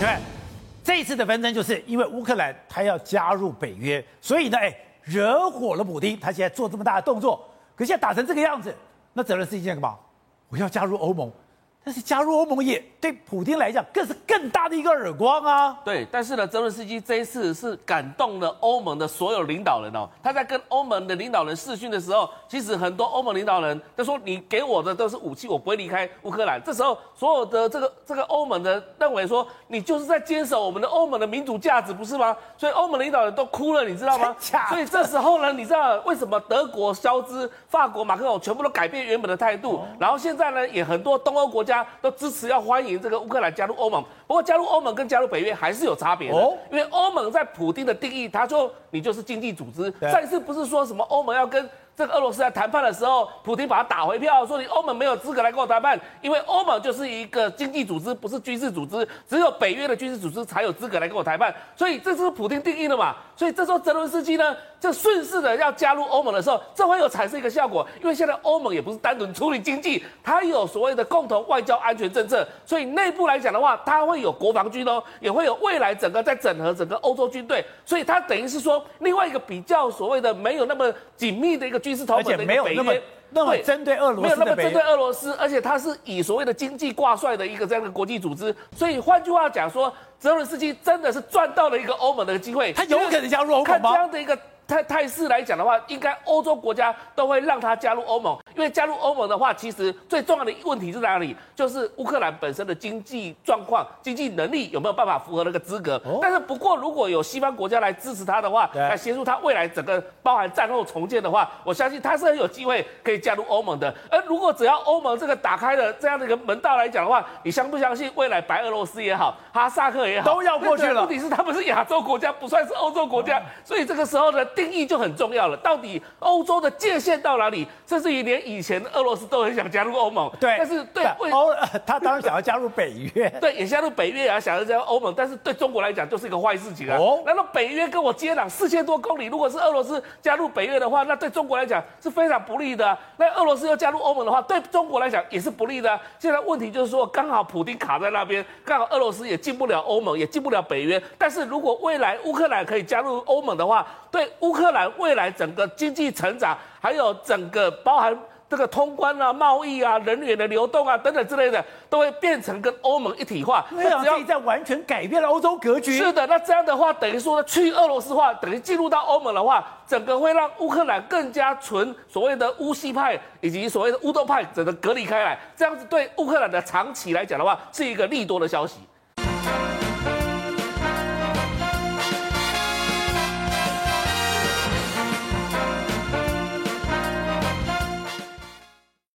对，这一次的纷争就是因为乌克兰他要加入北约，所以呢，哎，惹火了普丁，他现在做这么大的动作，可现在打成这个样子，那责任是一件什么？我要加入欧盟。但是加入欧盟也对普丁来讲更是更大的一个耳光啊！对，但是呢，泽伦斯基这一次是感动了欧盟的所有领导人哦。他在跟欧盟的领导人视讯的时候，其实很多欧盟领导人都说：“你给我的都是武器，我不会离开乌克兰。”这时候，所有的这个这个欧盟的认为说：“你就是在坚守我们的欧盟的民主价值，不是吗？”所以欧盟领导人都哭了，你知道吗？所以这时候呢，你知道为什么德国肖兹、法国马克龙全部都改变原本的态度？然后现在呢，也很多东欧国家。家都支持要欢迎这个乌克兰加入欧盟，不过加入欧盟跟加入北约还是有差别的，哦、因为欧盟在普丁的定义，他说你就是经济组织，对上一次不是说什么欧盟要跟。这个俄罗斯在谈判的时候，普丁把他打回票，说你欧盟没有资格来跟我谈判，因为欧盟就是一个经济组织，不是军事组织，只有北约的军事组织才有资格来跟我谈判，所以这是普丁定义的嘛。所以这时候泽伦斯基呢，就顺势的要加入欧盟的时候，这会有产生一个效果，因为现在欧盟也不是单纯处理经济，它有所谓的共同外交安全政策，所以内部来讲的话，它会有国防军哦，也会有未来整个在整合整个欧洲军队，所以它等于是说另外一个比较所谓的没有那么紧密的一个军事同盟的没有。那么那么针对俄罗斯，没有那么针对俄罗斯，而且它是以所谓的经济挂帅的一个这样的国际组织，所以换句话讲说，泽伦斯基真的是赚到了一个欧盟的机会，他有可能加入欧盟吗？看这样的一个。态态势来讲的话，应该欧洲国家都会让他加入欧盟，因为加入欧盟的话，其实最重要的问题是在哪里？就是乌克兰本身的经济状况、经济能力有没有办法符合那个资格。哦、但是不过，如果有西方国家来支持他的话，来协助他未来整个包含战后重建的话，我相信他是很有机会可以加入欧盟的。而如果只要欧盟这个打开了这样的一个门道来讲的话，你相不相信未来白俄罗斯也好，哈萨克也好，都要过去了？问题是他们是亚洲国家，不算是欧洲国家，哦、所以这个时候呢？定义就很重要了，到底欧洲的界限到哪里？甚至于连以前俄罗斯都很想加入欧盟，对，但是对欧，他当然想要加入北约，对，也加入北约，啊想要加入欧盟，但是对中国来讲就是一个坏事情啊。哦，难道北约跟我接壤四千多公里？如果是俄罗斯加入北约的话，那对中国来讲是非常不利的啊。那俄罗斯要加入欧盟的话，对中国来讲也是不利的啊。现在问题就是说，刚好普丁卡在那边，刚好俄罗斯也进不了欧盟，也进不了北约。但是如果未来乌克兰可以加入欧盟的话，对乌克兰未来整个经济成长，还有整个包含这个通关啊、贸易啊、人员的流动啊等等之类的，都会变成跟欧盟一体化。那只要在完全改变了欧洲格局。是的，那这样的话，等于说去俄罗斯化，等于进入到欧盟的话，整个会让乌克兰更加纯所谓的乌西派以及所谓的乌东派整个隔离开来。这样子对乌克兰的长期来讲的话，是一个利多的消息。